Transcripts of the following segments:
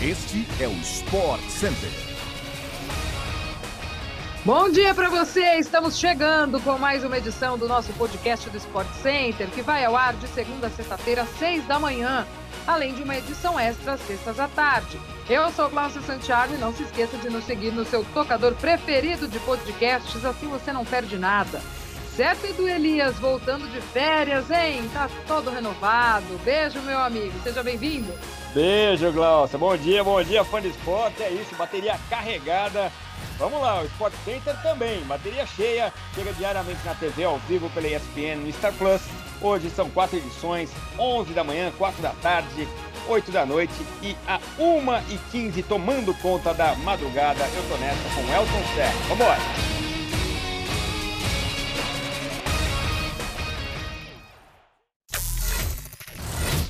Este é o Sport Center. Bom dia para você! Estamos chegando com mais uma edição do nosso podcast do Sport Center, que vai ao ar de segunda a sexta-feira, às seis da manhã, além de uma edição extra às sextas à tarde. Eu sou Cláudio Santiago e não se esqueça de nos seguir no seu tocador preferido de podcasts, assim você não perde nada. Certo, Edu Elias, voltando de férias, hein? Tá todo renovado. Beijo, meu amigo. Seja bem-vindo. Beijo, Glaucia. Bom dia, bom dia, fã de esporte. É isso, bateria carregada. Vamos lá, o Sport Center também, bateria cheia. Chega diariamente na TV, ao vivo pela ESPN no Star Plus. Hoje são quatro edições, 11 da manhã, 4 da tarde, 8 da noite e a 1 e 15 tomando conta da madrugada. Eu tô nessa com Elton Serra. Vambora!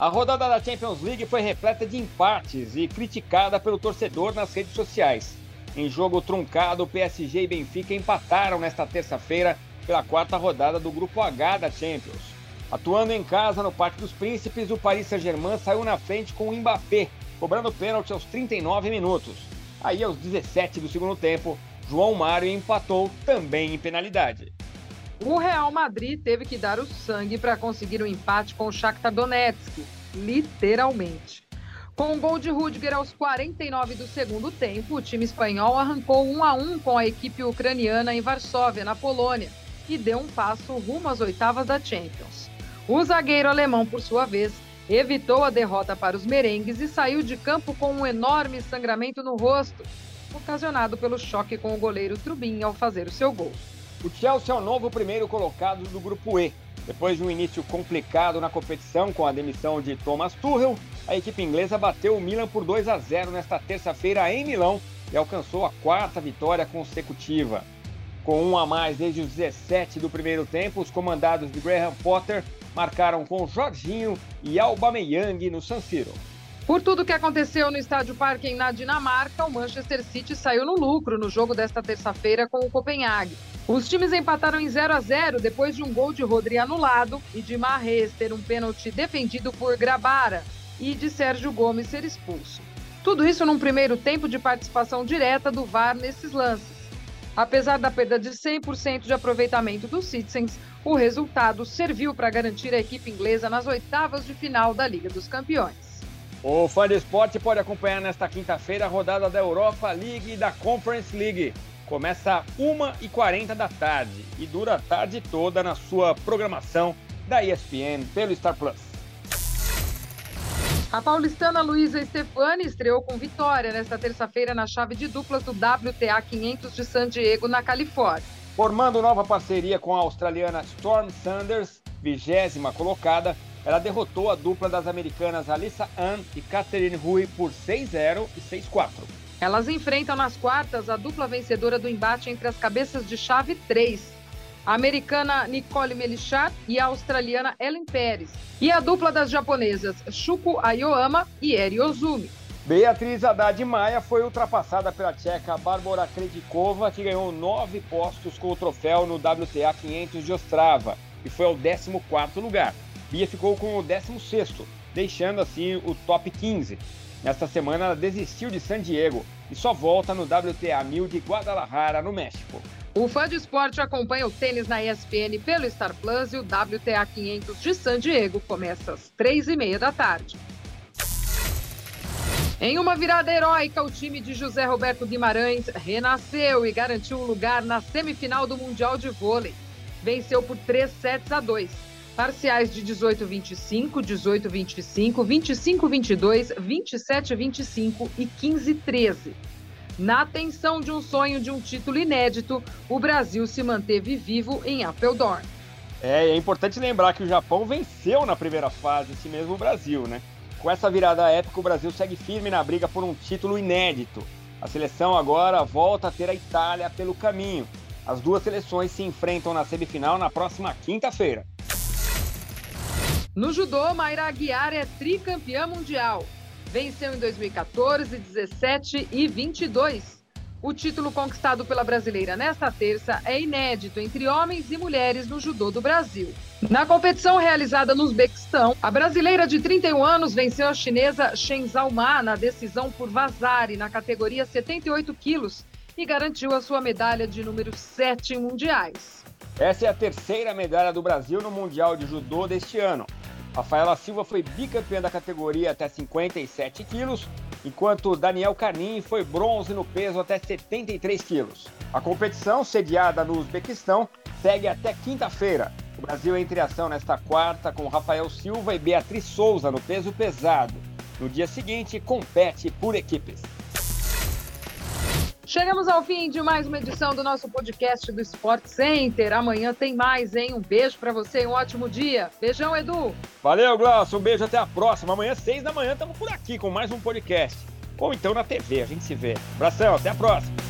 A rodada da Champions League foi repleta de empates e criticada pelo torcedor nas redes sociais. Em jogo truncado, PSG e Benfica empataram nesta terça-feira pela quarta rodada do Grupo H da Champions. Atuando em casa no Parque dos Príncipes, o Paris Saint-Germain saiu na frente com o Mbappé, cobrando pênalti aos 39 minutos. Aí, aos 17 do segundo tempo, João Mário empatou também em penalidade. O Real Madrid teve que dar o sangue para conseguir o um empate com o Shakhtar Donetsk, literalmente. Com o gol de Rudiger aos 49 do segundo tempo, o time espanhol arrancou 1 a 1 com a equipe ucraniana em Varsóvia, na Polônia, e deu um passo rumo às oitavas da Champions. O zagueiro alemão, por sua vez, evitou a derrota para os merengues e saiu de campo com um enorme sangramento no rosto, ocasionado pelo choque com o goleiro Trubin ao fazer o seu gol. O Chelsea é o novo primeiro colocado do grupo E. Depois de um início complicado na competição com a demissão de Thomas Tuchel, a equipe inglesa bateu o Milan por 2 a 0 nesta terça-feira em Milão e alcançou a quarta vitória consecutiva. Com um a mais desde os 17 do primeiro tempo, os comandados de Graham Potter marcaram com Jorginho e Aubameyang no San Siro. Por tudo que aconteceu no Estádio Parque na Dinamarca, o Manchester City saiu no lucro no jogo desta terça-feira com o Copenhague. Os times empataram em 0 a 0 depois de um gol de Rodri anulado e de Marres ter um pênalti defendido por Grabara e de Sérgio Gomes ser expulso. Tudo isso num primeiro tempo de participação direta do VAR nesses lances. Apesar da perda de 100% de aproveitamento dos Citizens, o resultado serviu para garantir a equipe inglesa nas oitavas de final da Liga dos Campeões. O fã de esporte pode acompanhar nesta quinta-feira a rodada da Europa League e da Conference League. Começa 1h40 da tarde e dura a tarde toda na sua programação da ESPN pelo Star Plus. A paulistana Luísa Stefani estreou com vitória nesta terça-feira na chave de duplas do WTA 500 de San Diego, na Califórnia. Formando nova parceria com a australiana Storm Sanders, vigésima colocada, ela derrotou a dupla das americanas Alissa Ann e Catherine Rui por 6-0 e 6-4. Elas enfrentam nas quartas a dupla vencedora do embate entre as cabeças de chave 3, a americana Nicole Melichat e a australiana Ellen Pérez, e a dupla das japonesas Shuko Ayoama e Eri Ozumi. Beatriz Haddad Maia foi ultrapassada pela tcheca Bárbara Kredikova, que ganhou nove postos com o troféu no WTA 500 de Ostrava e foi ao 14º lugar. Bia ficou com o 16º, deixando assim o top 15. Nesta semana, ela desistiu de San Diego e só volta no WTA 1000 de Guadalajara, no México. O fã de esporte acompanha o tênis na ESPN pelo Star Plus e o WTA 500 de San Diego começa às três e meia da tarde. Em uma virada heróica, o time de José Roberto Guimarães renasceu e garantiu um lugar na semifinal do Mundial de Vôlei. Venceu por 3 sets a 2 Parciais de 18-25, 18-25, 25-22, 27-25 e 15-13. Na tensão de um sonho de um título inédito, o Brasil se manteve vivo em Apeldoorn. É, é importante lembrar que o Japão venceu na primeira fase esse mesmo Brasil, né? Com essa virada épica, o Brasil segue firme na briga por um título inédito. A seleção agora volta a ter a Itália pelo caminho. As duas seleções se enfrentam na semifinal na próxima quinta-feira. No judô, Mayra Aguiar é tricampeã mundial. Venceu em 2014, 17 e 22. O título conquistado pela brasileira nesta terça é inédito entre homens e mulheres no judô do Brasil. Na competição realizada no Uzbequistão, a brasileira de 31 anos venceu a chinesa Shen Zhaoma na decisão por vazare na categoria 78 quilos e garantiu a sua medalha de número 7 em mundiais. Essa é a terceira medalha do Brasil no Mundial de Judô deste ano. Rafaela Silva foi bicampeã da categoria até 57 quilos, enquanto Daniel Carnin foi bronze no peso até 73 quilos. A competição, sediada no Uzbequistão, segue até quinta-feira. O Brasil entra em ação nesta quarta com Rafael Silva e Beatriz Souza no peso pesado. No dia seguinte, compete por equipes. Chegamos ao fim de mais uma edição do nosso podcast do Sport Center. Amanhã tem mais, hein? Um beijo para você um ótimo dia. Beijão, Edu. Valeu, Glaucio. Um beijo, até a próxima. Amanhã, seis da manhã, estamos por aqui com mais um podcast. Ou então na TV, a gente se vê. Abração, até a próxima.